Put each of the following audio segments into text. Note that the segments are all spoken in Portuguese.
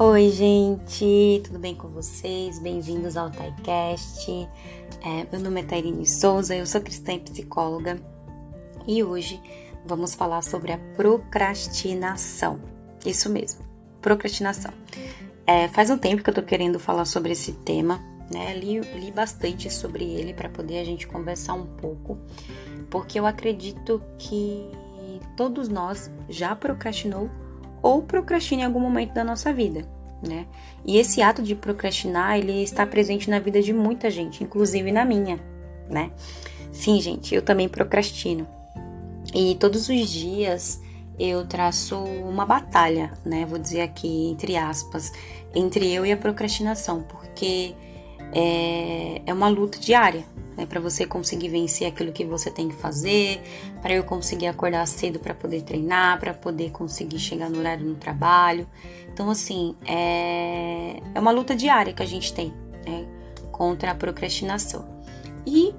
Oi, gente, tudo bem com vocês? Bem-vindos ao TaiCast. É, meu nome é Tairine Souza, eu sou cristã e psicóloga e hoje vamos falar sobre a procrastinação. Isso mesmo, procrastinação. É, faz um tempo que eu tô querendo falar sobre esse tema, né? Li, li bastante sobre ele para poder a gente conversar um pouco, porque eu acredito que todos nós já procrastinou ou procrastina em algum momento da nossa vida, né? E esse ato de procrastinar, ele está presente na vida de muita gente, inclusive na minha, né? Sim, gente, eu também procrastino. E todos os dias eu traço uma batalha, né? Vou dizer aqui entre aspas, entre eu e a procrastinação, porque é, é uma luta diária, né, para você conseguir vencer aquilo que você tem que fazer, para eu conseguir acordar cedo para poder treinar, para poder conseguir chegar no horário no trabalho. Então, assim, é, é uma luta diária que a gente tem né, contra a procrastinação. E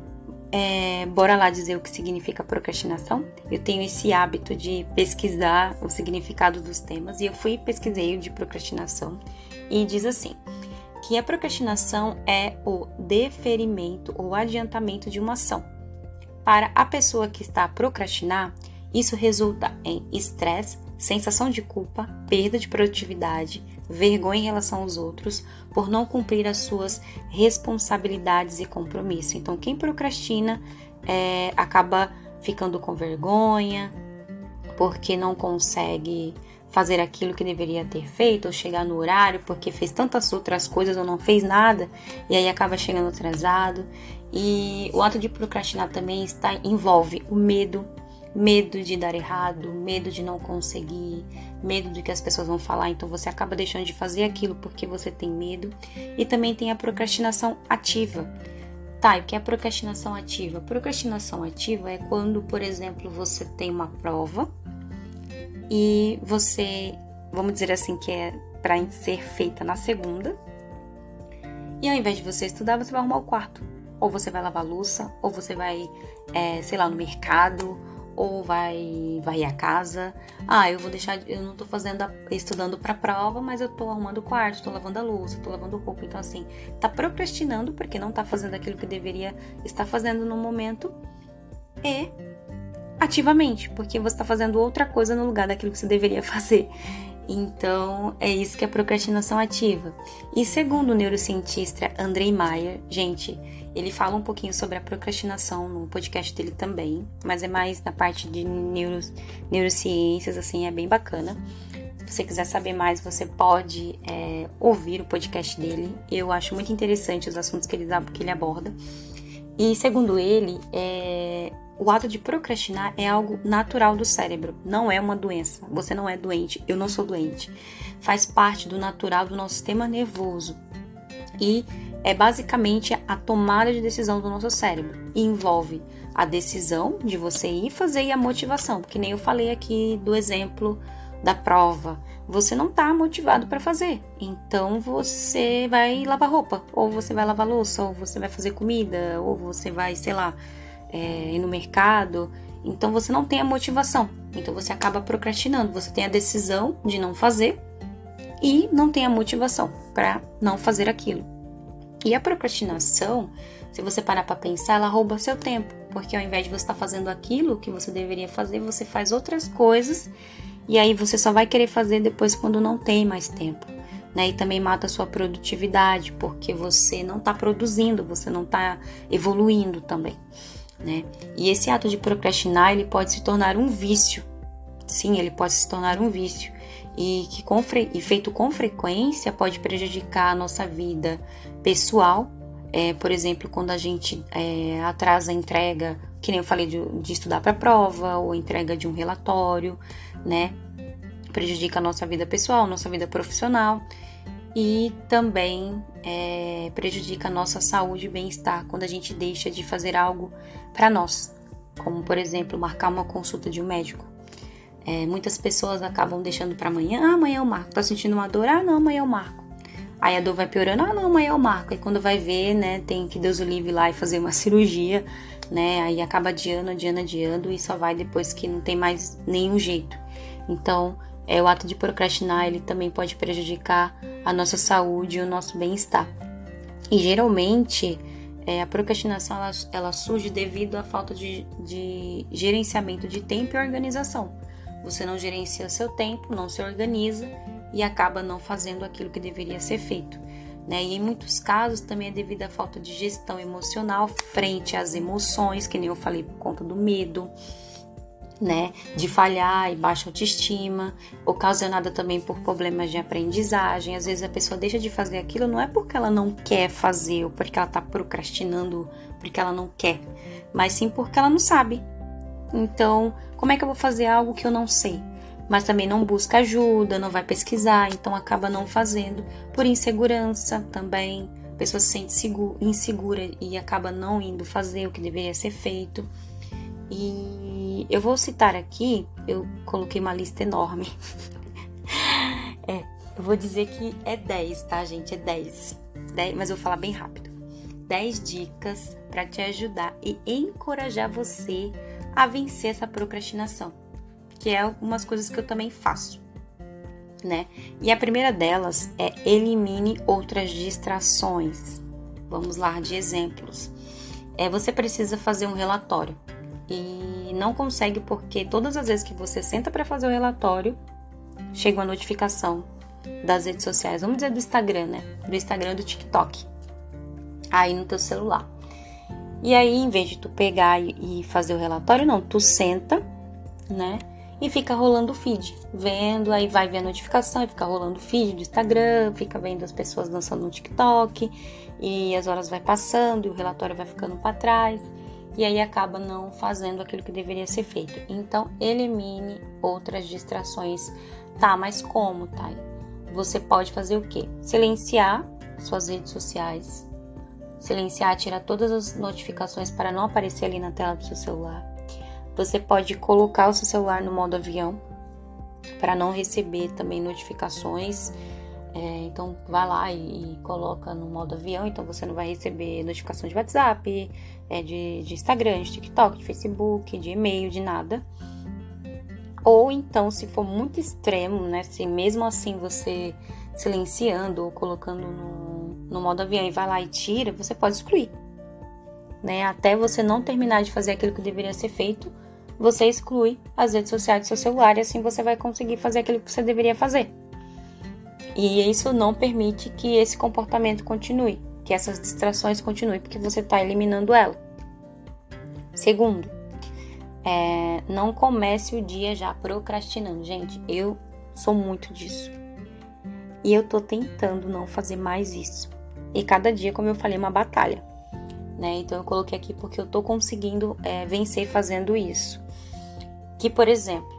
é, bora lá dizer o que significa procrastinação. Eu tenho esse hábito de pesquisar o significado dos temas e eu fui pesquisei o de procrastinação e diz assim: que a procrastinação é o deferimento ou adiantamento de uma ação. Para a pessoa que está a procrastinar, isso resulta em estresse, sensação de culpa, perda de produtividade, vergonha em relação aos outros por não cumprir as suas responsabilidades e compromissos. Então, quem procrastina é, acaba ficando com vergonha porque não consegue fazer aquilo que deveria ter feito, ou chegar no horário porque fez tantas outras coisas ou não fez nada e aí acaba chegando atrasado. E o ato de procrastinar também está envolve o medo, medo de dar errado, medo de não conseguir, medo do que as pessoas vão falar, então você acaba deixando de fazer aquilo porque você tem medo. E também tem a procrastinação ativa. Tá, e o que é procrastinação ativa? Procrastinação ativa é quando, por exemplo, você tem uma prova e você, vamos dizer assim, que é para ser feita na segunda. E ao invés de você estudar, você vai arrumar o quarto. Ou você vai lavar louça, ou você vai, é, sei lá, no mercado, ou vai vai a casa. Ah, eu vou deixar, eu não tô fazendo a, estudando para prova, mas eu tô arrumando o quarto, tô lavando a louça, tô lavando roupa. Então assim, tá procrastinando porque não tá fazendo aquilo que deveria estar fazendo no momento e ativamente, porque você está fazendo outra coisa no lugar daquilo que você deveria fazer. Então, é isso que é procrastinação ativa. E segundo o neurocientista Andrei Maier, gente, ele fala um pouquinho sobre a procrastinação no podcast dele também, mas é mais na parte de neuro, neurociências, assim, é bem bacana. Se você quiser saber mais, você pode é, ouvir o podcast dele. Eu acho muito interessante os assuntos que ele, que ele aborda. E segundo ele, é, o ato de procrastinar é algo natural do cérebro, não é uma doença. Você não é doente, eu não sou doente. Faz parte do natural do nosso sistema nervoso e é basicamente a tomada de decisão do nosso cérebro. E envolve a decisão de você ir fazer e a motivação, porque nem eu falei aqui do exemplo da prova. Você não está motivado para fazer, então você vai lavar roupa, ou você vai lavar louça, ou você vai fazer comida, ou você vai, sei lá, é, ir no mercado. Então você não tem a motivação. Então você acaba procrastinando. Você tem a decisão de não fazer e não tem a motivação para não fazer aquilo. E a procrastinação, se você parar para pensar, ela rouba seu tempo, porque ao invés de você estar tá fazendo aquilo que você deveria fazer, você faz outras coisas e aí você só vai querer fazer depois quando não tem mais tempo. Né? E também mata a sua produtividade, porque você não está produzindo, você não está evoluindo também né? E esse ato de procrastinar, ele pode se tornar um vício. Sim, ele pode se tornar um vício e que com e feito com frequência pode prejudicar a nossa vida pessoal. É, por exemplo, quando a gente é, atrasa a entrega, que nem eu falei de, de estudar para prova ou entrega de um relatório, né? Prejudica a nossa vida pessoal, nossa vida profissional e também é, prejudica a nossa saúde e bem-estar quando a gente deixa de fazer algo para nós, como por exemplo marcar uma consulta de um médico. É, muitas pessoas acabam deixando para amanhã, ah, amanhã eu marco. Tá sentindo uma dor? Ah, não, amanhã eu marco. Aí a dor vai piorando, ah, não, amanhã eu marco. E quando vai ver, né, tem que Deus o livre lá e fazer uma cirurgia, né, aí acaba adiando, adiando, adiando e só vai depois que não tem mais nenhum jeito. Então, é, o ato de procrastinar, ele também pode prejudicar a nossa saúde e o nosso bem-estar. E geralmente é, a procrastinação ela, ela, surge devido à falta de, de gerenciamento de tempo e organização. Você não gerencia seu tempo, não se organiza e acaba não fazendo aquilo que deveria ser feito. Né? E em muitos casos também é devido à falta de gestão emocional frente às emoções, que nem eu falei, por conta do medo, né, de falhar e baixa autoestima, ocasionada também por problemas de aprendizagem. Às vezes a pessoa deixa de fazer aquilo não é porque ela não quer fazer ou porque ela está procrastinando, porque ela não quer, mas sim porque ela não sabe. Então, como é que eu vou fazer algo que eu não sei? Mas também não busca ajuda, não vai pesquisar, então acaba não fazendo por insegurança também. A pessoa se sente insegura e acaba não indo fazer o que deveria ser feito. E eu vou citar aqui, eu coloquei uma lista enorme. é, eu vou dizer que é 10, tá, gente? É 10. 10 mas eu vou falar bem rápido. 10 dicas para te ajudar e encorajar você a vencer essa procrastinação, que é algumas coisas que eu também faço, né? E a primeira delas é elimine outras distrações. Vamos lá de exemplos. É, você precisa fazer um relatório e não consegue porque todas as vezes que você senta para fazer o relatório, chega uma notificação das redes sociais, vamos dizer do Instagram, né? Do Instagram do TikTok. Aí no teu celular. E aí, em vez de tu pegar e fazer o relatório, não, tu senta, né? E fica rolando o feed, vendo, aí vai ver a notificação e fica rolando o feed do Instagram, fica vendo as pessoas dançando no TikTok, e as horas vai passando e o relatório vai ficando para trás e aí acaba não fazendo aquilo que deveria ser feito. Então, elimine outras distrações. Tá, mas como, tá? Você pode fazer o quê? Silenciar suas redes sociais. Silenciar, tirar todas as notificações para não aparecer ali na tela do seu celular. Você pode colocar o seu celular no modo avião para não receber também notificações é, então vai lá e, e, coloca no modo avião, então você não vai receber notificação de WhatsApp, é, de, de Instagram, de TikTok, de Facebook, de e-mail, de nada. Ou então, se for muito extremo, né? Se mesmo assim você silenciando ou colocando no, no modo avião e vai lá e tira, você pode excluir. Né? Até você não terminar de fazer aquilo que deveria ser feito, você exclui as redes sociais do seu celular e assim você vai conseguir fazer aquilo que você deveria fazer. E isso não permite que esse comportamento continue, que essas distrações continuem, porque você está eliminando ela. Segundo, é, não comece o dia já procrastinando. Gente, eu sou muito disso. E eu tô tentando não fazer mais isso. E cada dia, como eu falei, é uma batalha. Né? Então eu coloquei aqui porque eu tô conseguindo é, vencer fazendo isso. Que, por exemplo,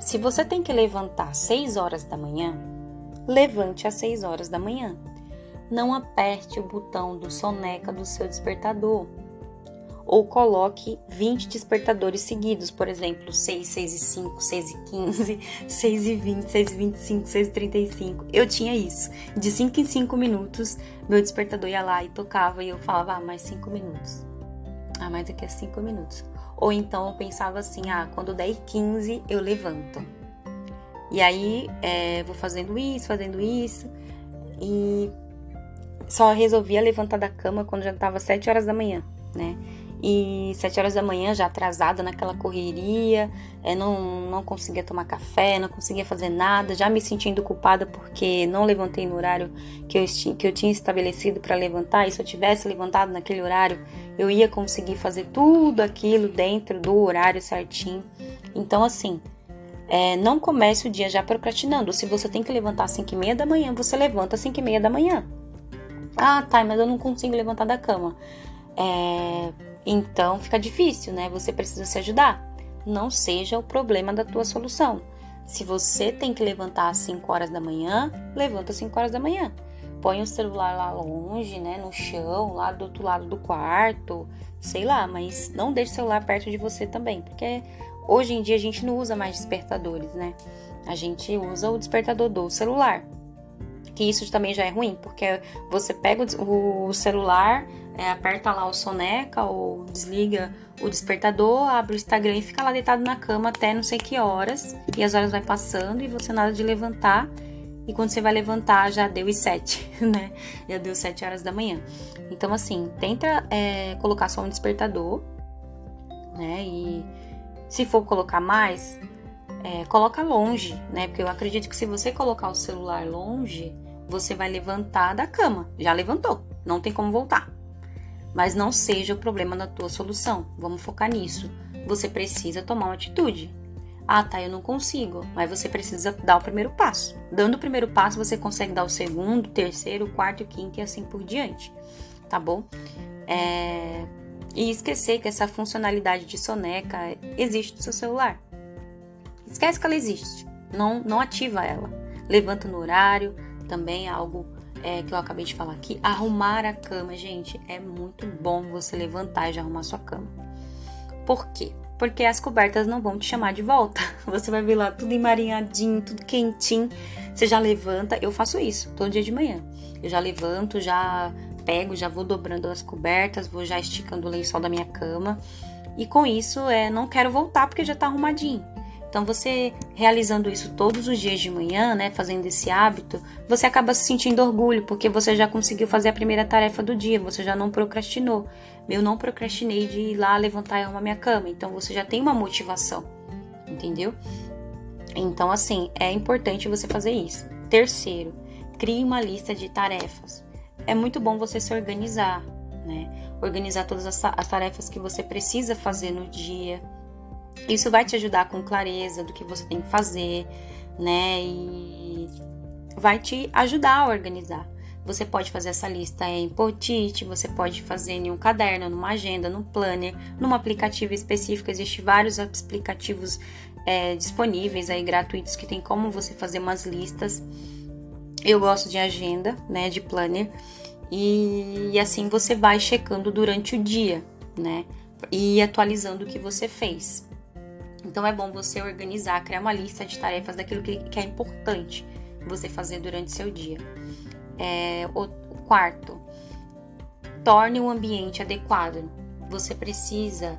se você tem que levantar às 6 horas da manhã, levante às 6 horas da manhã. Não aperte o botão do soneca do seu despertador. Ou coloque 20 despertadores seguidos, por exemplo, 6, 6 e 5, 6 e 15, 6 e 20, 6 e 25, 6 e 35. Eu tinha isso. De 5 em 5 minutos, meu despertador ia lá e tocava e eu falava, ah, mais 5 minutos. Ah, mais daqui a 5 minutos. Ou então eu pensava assim, ah, quando der 15 eu levanto. E aí é, vou fazendo isso, fazendo isso. E só resolvia levantar da cama quando já estava 7 horas da manhã, né? E 7 horas da manhã, já atrasada naquela correria, é, não, não conseguia tomar café, não conseguia fazer nada, já me sentindo culpada porque não levantei no horário que eu, que eu tinha estabelecido para levantar. E se eu tivesse levantado naquele horário, eu ia conseguir fazer tudo aquilo dentro do horário certinho. Então, assim, é, não comece o dia já procrastinando. Se você tem que levantar às 5 e meia da manhã, você levanta às 5 e meia da manhã. Ah, tá, mas eu não consigo levantar da cama. É, então fica difícil, né? Você precisa se ajudar. Não seja o problema da tua solução. Se você tem que levantar às 5 horas da manhã, levanta às 5 horas da manhã. Põe o celular lá longe, né, no chão, lá do outro lado do quarto, sei lá, mas não deixe o celular perto de você também, porque Hoje em dia a gente não usa mais despertadores, né? A gente usa o despertador do celular. Que isso também já é ruim, porque você pega o celular, é, aperta lá o soneca ou desliga o despertador, abre o Instagram e fica lá deitado na cama até não sei que horas. E as horas vai passando e você nada de levantar. e quando você vai levantar já deu as 7, né? Já deu 7 horas da manhã. Então, assim, tenta é, colocar só um despertador, né? E se for colocar mais, é, coloca longe, né? Porque eu acredito que se você colocar o celular longe, você vai levantar da cama. Já levantou, não tem como voltar. Mas não seja o problema na tua solução. Vamos focar nisso. Você precisa tomar uma atitude. Ah, tá, eu não consigo. Mas você precisa dar o primeiro passo. Dando o primeiro passo, você consegue dar o segundo, terceiro, quarto, quinto e assim por diante. Tá bom? É... E esquecer que essa funcionalidade de soneca existe no seu celular. Esquece que ela existe. Não, não ativa ela. Levanta no horário, também é algo é, que eu acabei de falar aqui. Arrumar a cama, gente, é muito bom você levantar e já arrumar sua cama. Por quê? Porque as cobertas não vão te chamar de volta. Você vai ver lá tudo emarinhadinho, tudo quentinho. Você já levanta. Eu faço isso todo dia de manhã. Eu já levanto, já pego, já vou dobrando as cobertas, vou já esticando o lençol da minha cama. E com isso, é, não quero voltar porque já tá arrumadinho. Então, você realizando isso todos os dias de manhã, né, fazendo esse hábito, você acaba se sentindo orgulho, porque você já conseguiu fazer a primeira tarefa do dia, você já não procrastinou. Eu não procrastinei de ir lá levantar e arrumar minha cama, então você já tem uma motivação, entendeu? Então, assim, é importante você fazer isso. Terceiro, crie uma lista de tarefas. É muito bom você se organizar, né? Organizar todas as tarefas que você precisa fazer no dia isso vai te ajudar com clareza do que você tem que fazer, né? E vai te ajudar a organizar. Você pode fazer essa lista em post-it, você pode fazer em um caderno, numa agenda, num planner, num aplicativo específico. Existem vários aplicativos é, disponíveis aí gratuitos que tem como você fazer umas listas. Eu gosto de agenda, né, de planner, e, assim você vai checando durante o dia, né, e atualizando o que você fez. Então é bom você organizar, criar uma lista de tarefas daquilo que, que é importante você fazer durante seu dia. É, o, quarto, torne o ambiente adequado. Você precisa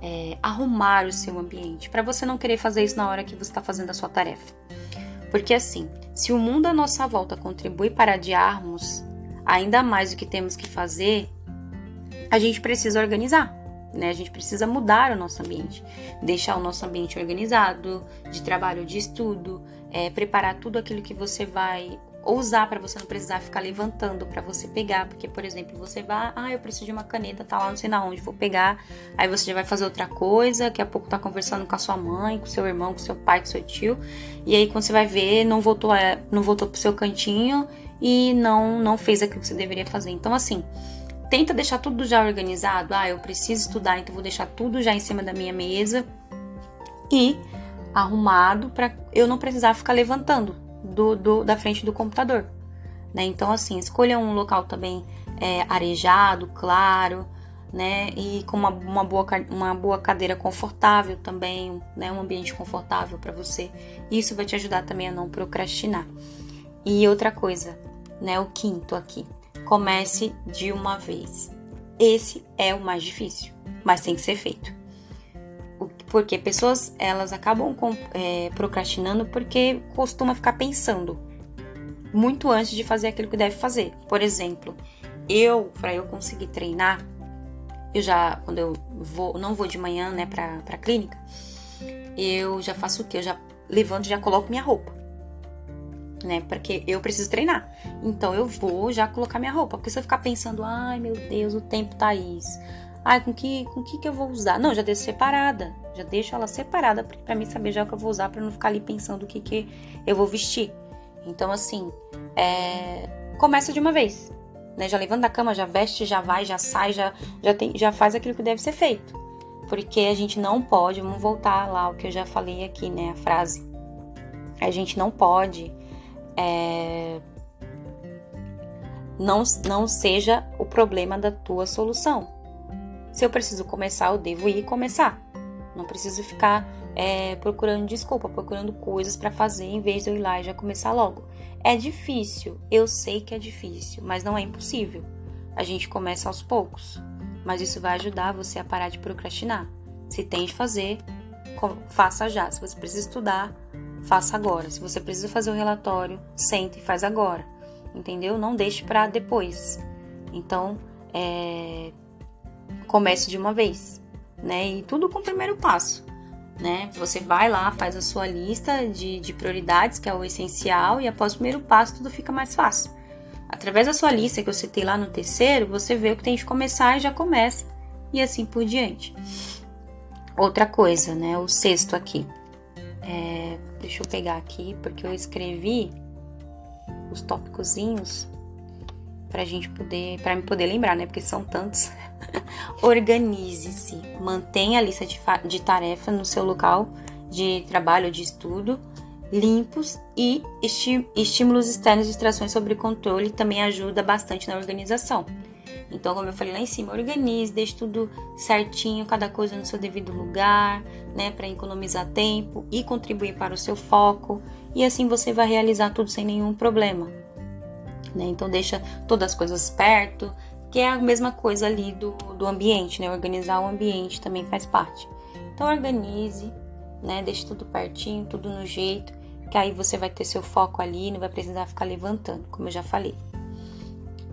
é, arrumar o seu ambiente para você não querer fazer isso na hora que você está fazendo a sua tarefa. Porque assim, se o mundo à nossa volta contribui para adiarmos ainda mais o que temos que fazer, a gente precisa organizar né? A gente precisa mudar o nosso ambiente, deixar o nosso ambiente organizado, de trabalho, de estudo, é, preparar tudo aquilo que você vai usar para você não precisar ficar levantando para você pegar, porque por exemplo, você vai, ah, eu preciso de uma caneta, tá lá não sei na onde, vou pegar. Aí você já vai fazer outra coisa, daqui a pouco tá conversando com a sua mãe, com seu irmão, com seu pai, com seu tio. E aí quando você vai ver, não voltou, é, não voltou pro seu cantinho e não não fez aquilo que você deveria fazer. Então assim, tenta deixar tudo já organizado. Ah, eu preciso estudar, então vou deixar tudo já em cima da minha mesa e arrumado para eu não precisar ficar levantando do, do, da frente do computador. Né? Então, assim, escolha um local também é, arejado, claro, né? E com uma, uma, boa, uma boa cadeira confortável também, né? Um ambiente confortável para você. Isso vai te ajudar também a não procrastinar. E outra coisa, né? O quinto aqui Comece de uma vez. Esse é o mais difícil, mas tem que ser feito. Porque pessoas elas acabam é, procrastinando porque costuma ficar pensando muito antes de fazer aquilo que deve fazer. Por exemplo, eu para eu conseguir treinar, eu já quando eu vou não vou de manhã né para para clínica, eu já faço o que? Eu já levanto, já coloco minha roupa né? Porque eu preciso treinar. Então eu vou já colocar minha roupa. Porque se eu ficar pensando, ai meu Deus, o tempo tá isso. Ai, com que, com que que eu vou usar? Não, já deixo separada. Já deixo ela separada para mim saber já o que eu vou usar para não ficar ali pensando o que que eu vou vestir. Então assim, é... começa de uma vez. Né? Já levanta da cama, já veste, já vai, já sai, já, já, tem, já faz aquilo que deve ser feito. Porque a gente não pode, vamos voltar lá o que eu já falei aqui, né? A frase. A gente não pode é, não, não seja o problema da tua solução. Se eu preciso começar, eu devo ir começar. Não preciso ficar é, procurando desculpa, procurando coisas para fazer em vez de eu ir lá e já começar logo. É difícil, eu sei que é difícil, mas não é impossível. A gente começa aos poucos, mas isso vai ajudar você a parar de procrastinar. Se tem de fazer, faça já. Se você precisa estudar, faça agora. Se você precisa fazer o relatório, sente e faz agora. Entendeu? Não deixe para depois. Então, é, comece de uma vez, né? E tudo com o primeiro passo, né? Você vai lá, faz a sua lista de, de prioridades, que é o essencial, e após o primeiro passo tudo fica mais fácil. Através da sua lista que eu citei lá no terceiro, você vê o que tem de começar e já começa, e assim por diante. Outra coisa, né? O sexto aqui. É, deixa eu pegar aqui, porque eu escrevi os tópicozinhos pra gente poder, para me poder lembrar, né? Porque são tantos. Organize-se, mantenha a lista de, de tarefas no seu local de trabalho, de estudo, limpos e estímulos externos e distrações sobre controle também ajuda bastante na organização. Então, como eu falei lá em cima, organize, deixe tudo certinho, cada coisa no seu devido lugar, né, para economizar tempo e contribuir para o seu foco, e assim você vai realizar tudo sem nenhum problema. Né? Então, deixa todas as coisas perto, que é a mesma coisa ali do, do ambiente, né? Organizar o ambiente também faz parte. Então, organize, né? Deixe tudo pertinho, tudo no jeito, que aí você vai ter seu foco ali, não vai precisar ficar levantando, como eu já falei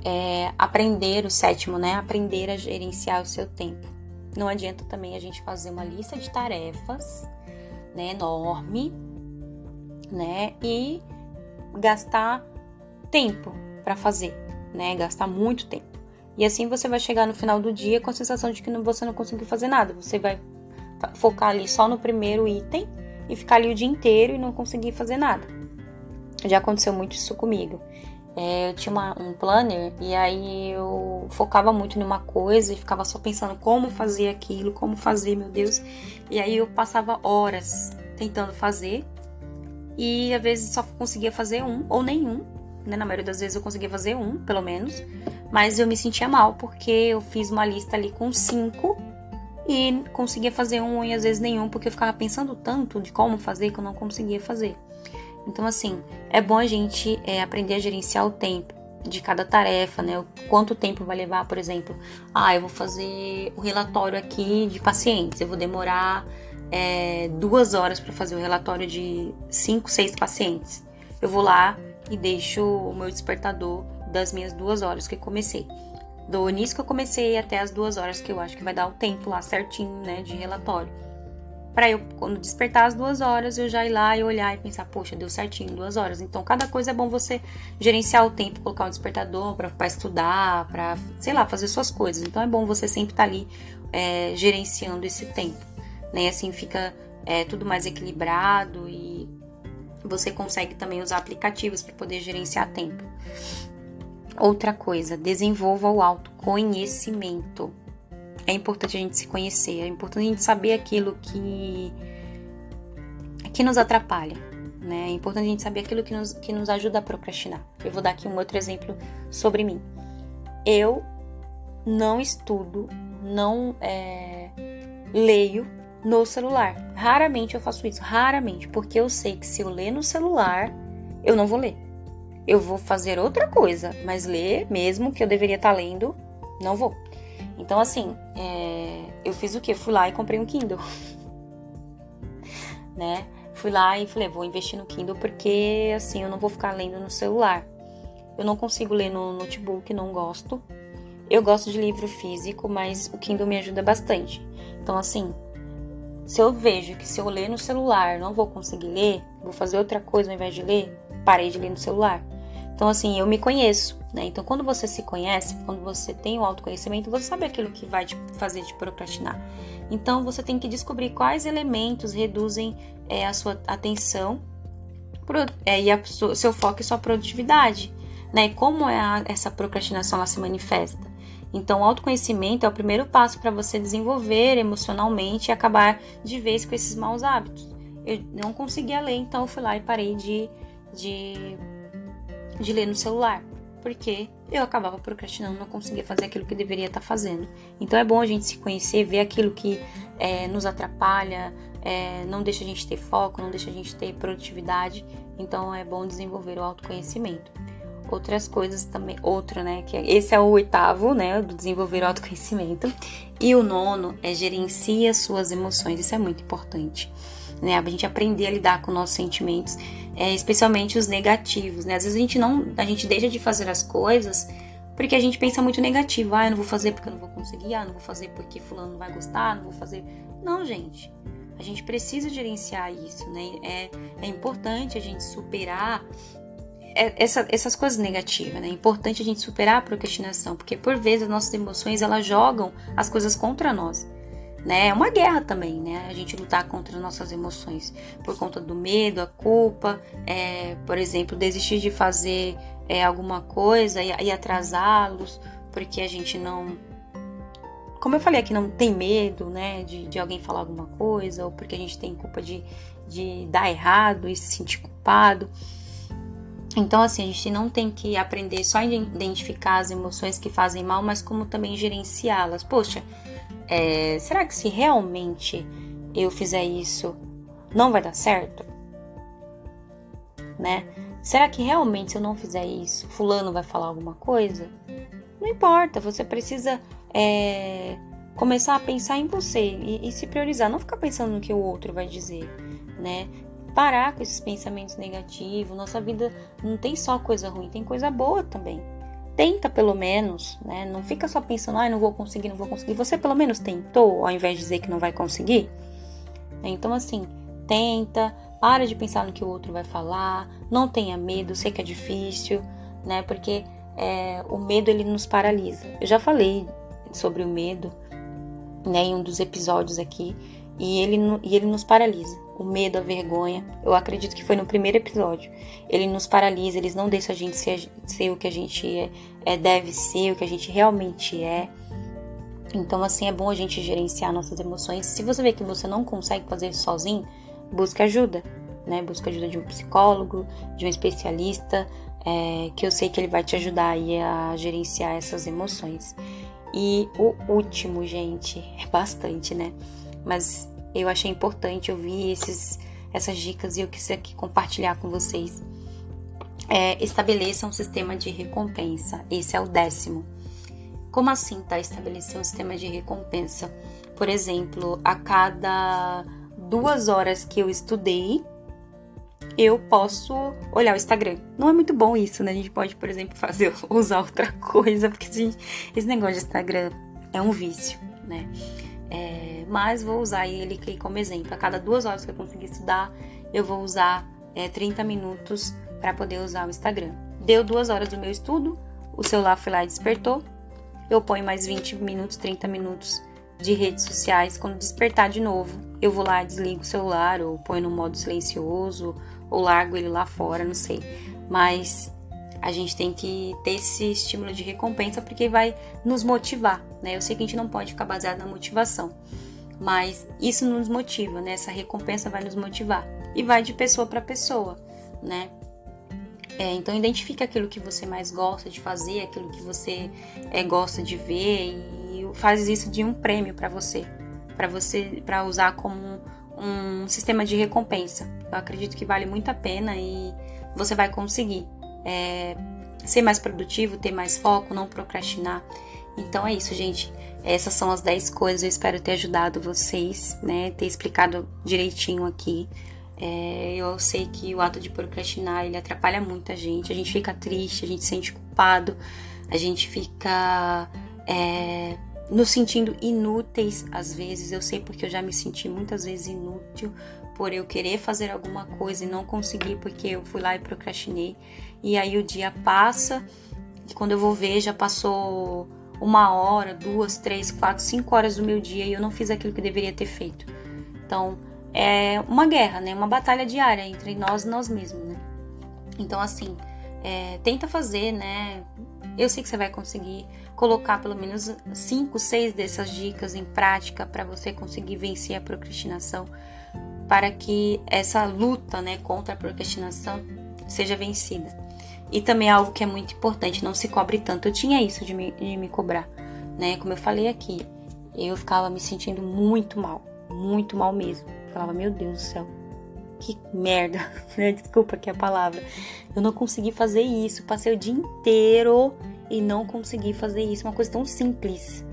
é, aprender o sétimo, né? Aprender a gerenciar o seu tempo. Não adianta também a gente fazer uma lista de tarefas, né, enorme, né, e gastar tempo para fazer, né, gastar muito tempo. E assim você vai chegar no final do dia com a sensação de que você não conseguiu fazer nada. Você vai focar ali só no primeiro item e ficar ali o dia inteiro e não conseguir fazer nada. Já aconteceu muito isso comigo. É, eu tinha uma, um planner e aí eu focava muito numa coisa e ficava só pensando como fazer aquilo, como fazer, meu Deus. E aí eu passava horas tentando fazer e às vezes só conseguia fazer um ou nenhum. Né? Na maioria das vezes eu conseguia fazer um, pelo menos. Mas eu me sentia mal porque eu fiz uma lista ali com cinco e conseguia fazer um e às vezes nenhum porque eu ficava pensando tanto de como fazer que eu não conseguia fazer. Então, assim, é bom a gente é, aprender a gerenciar o tempo de cada tarefa, né? Quanto tempo vai levar, por exemplo, ah, eu vou fazer o relatório aqui de pacientes, eu vou demorar é, duas horas para fazer o relatório de cinco, seis pacientes. Eu vou lá e deixo o meu despertador das minhas duas horas que comecei. Do início que eu comecei até as duas horas que eu acho que vai dar o tempo lá certinho, né, de relatório para eu, quando despertar às duas horas, eu já ir lá e olhar e pensar, poxa, deu certinho duas horas. Então, cada coisa é bom você gerenciar o tempo, colocar um despertador para estudar, para, sei lá, fazer suas coisas. Então, é bom você sempre estar tá ali é, gerenciando esse tempo, né? Assim fica é, tudo mais equilibrado e você consegue também usar aplicativos para poder gerenciar tempo. Outra coisa, desenvolva o autoconhecimento é importante a gente se conhecer, é importante a gente saber aquilo que, que nos atrapalha, né? É importante a gente saber aquilo que nos, que nos ajuda a procrastinar. Eu vou dar aqui um outro exemplo sobre mim. Eu não estudo, não é, leio no celular. Raramente eu faço isso, raramente, porque eu sei que se eu ler no celular, eu não vou ler. Eu vou fazer outra coisa, mas ler mesmo que eu deveria estar lendo, não vou. Então, assim, é, eu fiz o quê? Fui lá e comprei um Kindle. né? Fui lá e falei, vou investir no Kindle porque, assim, eu não vou ficar lendo no celular. Eu não consigo ler no notebook, não gosto. Eu gosto de livro físico, mas o Kindle me ajuda bastante. Então, assim, se eu vejo que se eu ler no celular não vou conseguir ler, vou fazer outra coisa ao invés de ler, parei de ler no celular. Então, assim, eu me conheço, né? Então, quando você se conhece, quando você tem o autoconhecimento, você sabe aquilo que vai te fazer te procrastinar. Então, você tem que descobrir quais elementos reduzem é, a sua atenção pro, é, e o seu foco e sua produtividade, né? Como é a, essa procrastinação ela se manifesta. Então, o autoconhecimento é o primeiro passo para você desenvolver emocionalmente e acabar de vez com esses maus hábitos. Eu não conseguia ler, então eu fui lá e parei de, de de ler no celular, porque eu acabava procrastinando, não conseguia fazer aquilo que deveria estar fazendo. Então é bom a gente se conhecer, ver aquilo que é, nos atrapalha, é, não deixa a gente ter foco, não deixa a gente ter produtividade. Então é bom desenvolver o autoconhecimento. Outras coisas também, outro, né? Que é, esse é o oitavo, né? Do desenvolver o autoconhecimento. E o nono é gerencia suas emoções. Isso é muito importante. né? A gente aprender a lidar com nossos sentimentos, é, especialmente os negativos, né? Às vezes a gente não, a gente deixa de fazer as coisas porque a gente pensa muito negativo. Ah, eu não vou fazer porque eu não vou conseguir. Ah, não vou fazer porque fulano não vai gostar. Não vou fazer. Não, gente. A gente precisa gerenciar isso, né? É, é importante a gente superar essa, essas coisas negativas, né? É importante a gente superar a procrastinação, porque por vezes as nossas emoções elas jogam as coisas contra nós. Né? É uma guerra também, né? A gente lutar contra nossas emoções por conta do medo, a culpa, é, por exemplo, desistir de fazer é, alguma coisa e, e atrasá-los porque a gente não como eu falei aqui, não tem medo, né, de, de alguém falar alguma coisa, ou porque a gente tem culpa de, de dar errado e se sentir culpado. Então, assim, a gente não tem que aprender só a identificar as emoções que fazem mal, mas como também gerenciá-las. Poxa, é, será que se realmente eu fizer isso, não vai dar certo? Né? Será que realmente se eu não fizer isso, fulano vai falar alguma coisa? Não importa, você precisa é, começar a pensar em você e, e, se priorizar, não ficar pensando no que o outro vai dizer, né? Parar com esses pensamentos negativos. Nossa vida não tem só coisa ruim, tem coisa boa também. Tenta pelo menos, né? Não fica só pensando, ai, ah, não vou conseguir, não vou conseguir. Você pelo menos tentou, ao invés de dizer que não vai conseguir. Então, assim, tenta, para de pensar no que o outro vai falar, não tenha medo, sei que é difícil, né? Porque é, o medo ele nos paralisa. Eu já falei sobre o medo, né, em um dos episódios aqui, e ele, e ele nos paralisa. O medo, a vergonha, eu acredito que foi no primeiro episódio. Ele nos paralisa, eles não deixam a gente ser, ser o que a gente é, é, deve ser, o que a gente realmente é. Então, assim, é bom a gente gerenciar nossas emoções. Se você vê que você não consegue fazer sozinho, busque ajuda, né? Busque ajuda de um psicólogo, de um especialista, é, que eu sei que ele vai te ajudar aí a gerenciar essas emoções. E o último, gente, é bastante, né? Mas eu achei importante ouvir esses, essas dicas e eu quis aqui compartilhar com vocês. É, estabeleça um sistema de recompensa. Esse é o décimo. Como assim, tá? Estabelecer um sistema de recompensa. Por exemplo, a cada duas horas que eu estudei, eu posso olhar o Instagram. Não é muito bom isso, né? A gente pode, por exemplo, fazer usar outra coisa, porque gente, esse negócio de Instagram é um vício, né? É, mas vou usar ele aqui como exemplo. A cada duas horas que eu conseguir estudar, eu vou usar é, 30 minutos para poder usar o Instagram. Deu duas horas do meu estudo, o celular foi lá e despertou. Eu ponho mais 20 minutos, 30 minutos de redes sociais. Quando despertar de novo, eu vou lá, desligo o celular ou ponho no modo silencioso ou largo ele lá fora, não sei. Mas a gente tem que ter esse estímulo de recompensa porque vai nos motivar, né? Eu sei que a gente não pode ficar baseado na motivação, mas isso nos motiva, né? Essa recompensa vai nos motivar e vai de pessoa para pessoa, né? É, então identifique aquilo que você mais gosta de fazer, aquilo que você é, gosta de ver e faz isso de um prêmio para você, para você, para usar como um sistema de recompensa. Eu acredito que vale muito a pena e você vai conseguir é, ser mais produtivo, ter mais foco, não procrastinar. Então é isso, gente. Essas são as 10 coisas. Eu espero ter ajudado vocês, né? Ter explicado direitinho aqui. É, eu sei que o ato de procrastinar ele atrapalha muita gente. A gente fica triste, a gente se sente culpado, a gente fica é, nos sentindo inúteis às vezes. Eu sei porque eu já me senti muitas vezes inútil por eu querer fazer alguma coisa e não conseguir porque eu fui lá e procrastinei. E aí o dia passa e quando eu vou ver já passou uma hora, duas, três, quatro, cinco horas do meu dia e eu não fiz aquilo que deveria ter feito. Então é uma guerra, né? Uma batalha diária entre nós e nós mesmos, né? Então assim, é, tenta fazer, né? Eu sei que você vai conseguir colocar pelo menos 5, 6 dessas dicas em prática para você conseguir vencer a procrastinação, para que essa luta né, contra a procrastinação seja vencida. E também algo que é muito importante, não se cobre tanto. Eu tinha isso de me, de me cobrar, né? Como eu falei aqui, eu ficava me sentindo muito mal, muito mal mesmo. Eu falava, meu Deus do céu, que merda, né? Desculpa aqui a palavra. Eu não consegui fazer isso, passei o dia inteiro e não consegui fazer isso. Uma coisa tão simples,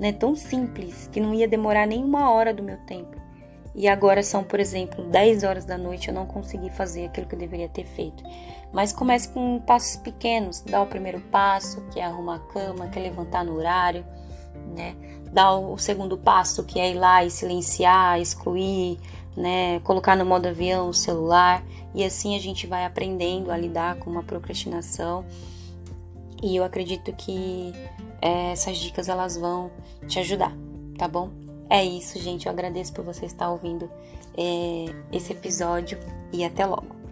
né? Tão simples que não ia demorar nem uma hora do meu tempo. e agora são, por exemplo, 10 horas da noite eu não consegui fazer aquilo que eu deveria ter feito. Mas comece com passos pequenos, dá o primeiro passo, que é arrumar a cama, que é levantar no horário, né? Dá o segundo passo, que é ir lá e silenciar, excluir, né? Colocar no modo avião o celular, e assim a gente vai aprendendo a lidar com uma procrastinação. E eu acredito que é, essas dicas elas vão te ajudar, tá bom? É isso, gente. Eu agradeço por você estar ouvindo é, esse episódio e até logo.